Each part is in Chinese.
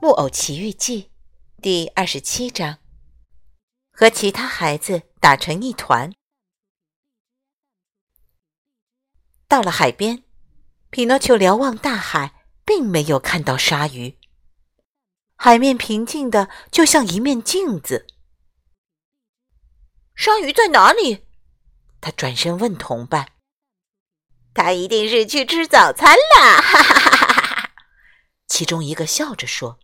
木偶奇遇记》第二十七章：和其他孩子打成一团。到了海边，匹诺丘瞭望大海，并没有看到鲨鱼。海面平静的，就像一面镜子。鲨鱼在哪里？他转身问同伴：“他一定是去吃早餐了。”哈哈哈哈哈！其中一个笑着说。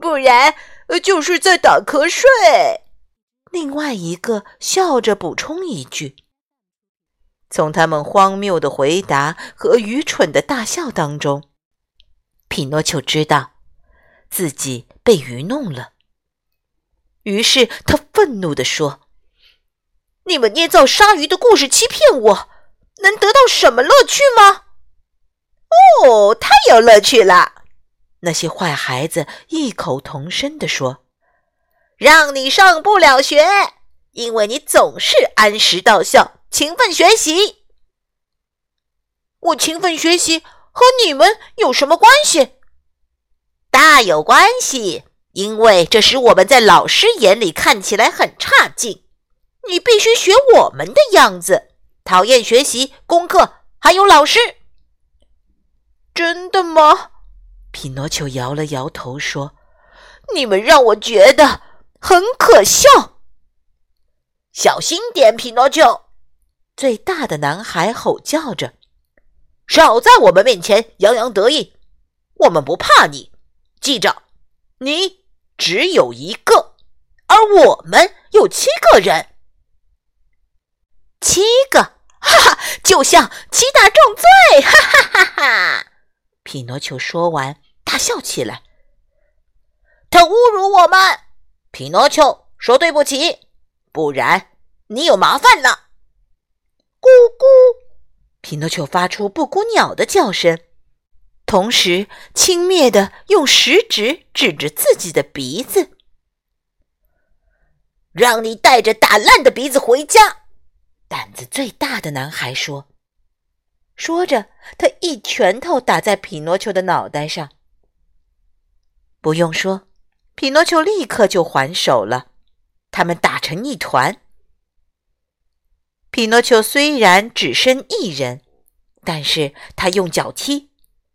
不然，就是在打瞌睡。另外一个笑着补充一句。从他们荒谬的回答和愚蠢的大笑当中，匹诺丘知道自己被愚弄了。于是他愤怒地说：“你们捏造鲨鱼的故事欺骗我，能得到什么乐趣吗？”哦，太有乐趣了。那些坏孩子异口同声地说：“让你上不了学，因为你总是按时到校，勤奋学习。我勤奋学习和你们有什么关系？大有关系，因为这使我们在老师眼里看起来很差劲。你必须学我们的样子，讨厌学习、功课，还有老师。真的吗？”匹诺丘摇了摇头说：“你们让我觉得很可笑。”小心点，匹诺丘！最大的男孩吼叫着：“少在我们面前洋洋得意！我们不怕你。记着，你只有一个，而我们有七个人。七个，哈哈，就像七大重罪！哈哈哈哈！”匹诺丘说完，大笑起来。他侮辱我们！匹诺丘说：“对不起，不然你有麻烦了。”咕咕！匹诺丘发出布谷鸟的叫声，同时轻蔑的用食指指着自己的鼻子，让你带着打烂的鼻子回家。胆子最大的男孩说。说着，他一拳头打在匹诺丘的脑袋上。不用说，匹诺丘立刻就还手了。他们打成一团。匹诺丘虽然只身一人，但是他用脚踢，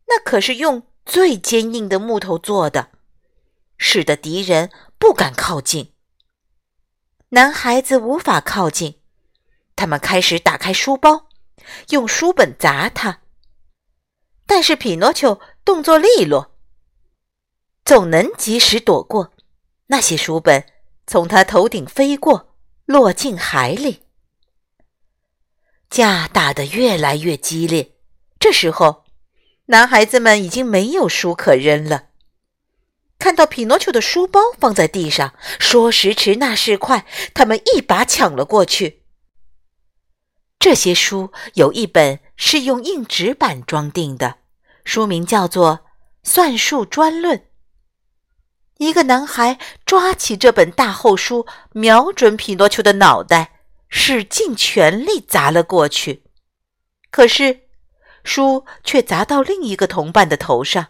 那可是用最坚硬的木头做的，使得敌人不敢靠近。男孩子无法靠近，他们开始打开书包。用书本砸他，但是匹诺丘动作利落，总能及时躲过。那些书本从他头顶飞过，落进海里。架打得越来越激烈，这时候，男孩子们已经没有书可扔了。看到匹诺丘的书包放在地上，说时迟，那时快，他们一把抢了过去。这些书有一本是用硬纸板装订的，书名叫做《算术专论》。一个男孩抓起这本大厚书，瞄准匹诺丘的脑袋，使尽全力砸了过去。可是，书却砸到另一个同伴的头上，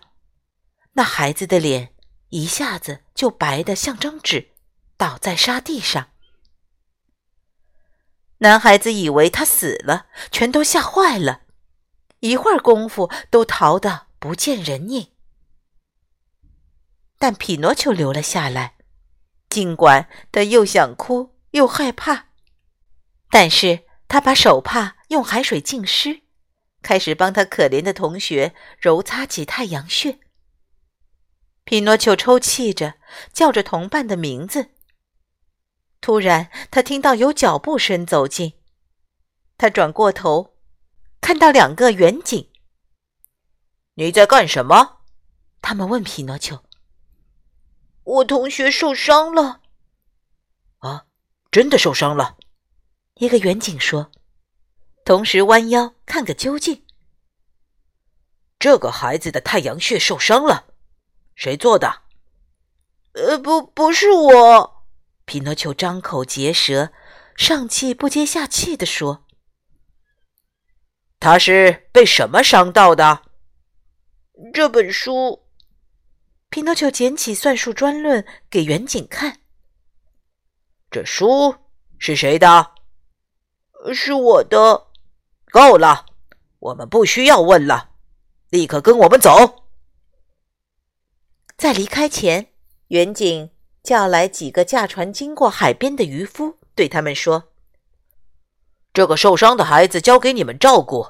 那孩子的脸一下子就白得像张纸，倒在沙地上。男孩子以为他死了，全都吓坏了，一会儿功夫都逃得不见人影。但匹诺丘留了下来，尽管他又想哭又害怕，但是他把手帕用海水浸湿，开始帮他可怜的同学揉擦起太阳穴。匹诺丘抽泣着叫着同伴的名字。突然，他听到有脚步声走近。他转过头，看到两个远景。“你在干什么？”他们问匹诺丘。我同学受伤了。啊，真的受伤了？一个远景说，同时弯腰看个究竟。这个孩子的太阳穴受伤了，谁做的？呃，不，不是我。匹诺丘张口结舌，上气不接下气地说：“他是被什么伤到的？”这本书。匹诺丘捡起《算术专论》给远景看。这书是谁的？是我的。够了，我们不需要问了。立刻跟我们走！在离开前，远景叫来几个驾船经过海边的渔夫，对他们说：“这个受伤的孩子交给你们照顾，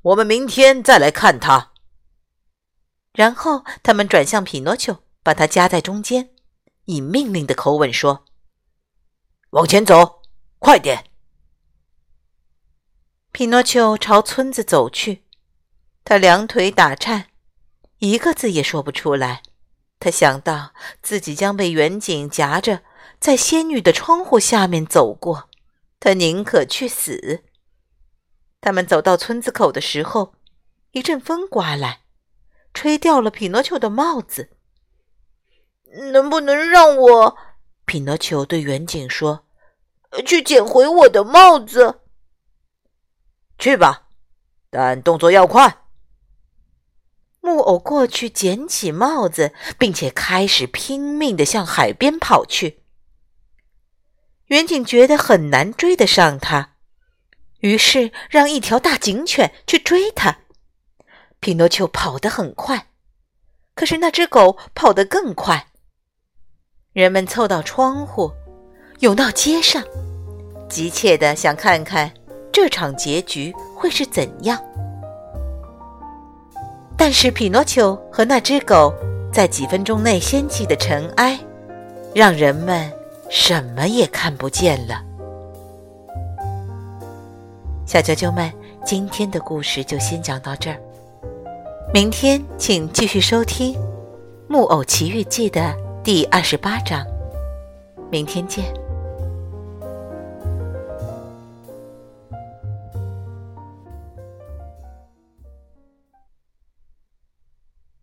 我们明天再来看他。”然后他们转向匹诺丘，把他夹在中间，以命令的口吻说：“往前走，快点！”匹诺丘朝村子走去。他两腿打颤，一个字也说不出来。他想到自己将被远景夹着在仙女的窗户下面走过，他宁可去死。他们走到村子口的时候，一阵风刮来，吹掉了匹诺丘的帽子。能不能让我？匹诺丘对远景说：“去捡回我的帽子。”去吧，但动作要快。木偶过去捡起帽子，并且开始拼命地向海边跑去。远景觉得很难追得上他，于是让一条大警犬去追他。匹诺丘跑得很快，可是那只狗跑得更快。人们凑到窗户，涌到街上，急切地想看看这场结局会是怎样。但是，匹诺丘和那只狗在几分钟内掀起的尘埃，让人们什么也看不见了。小啾啾们，今天的故事就先讲到这儿，明天请继续收听《木偶奇遇记》的第二十八章。明天见。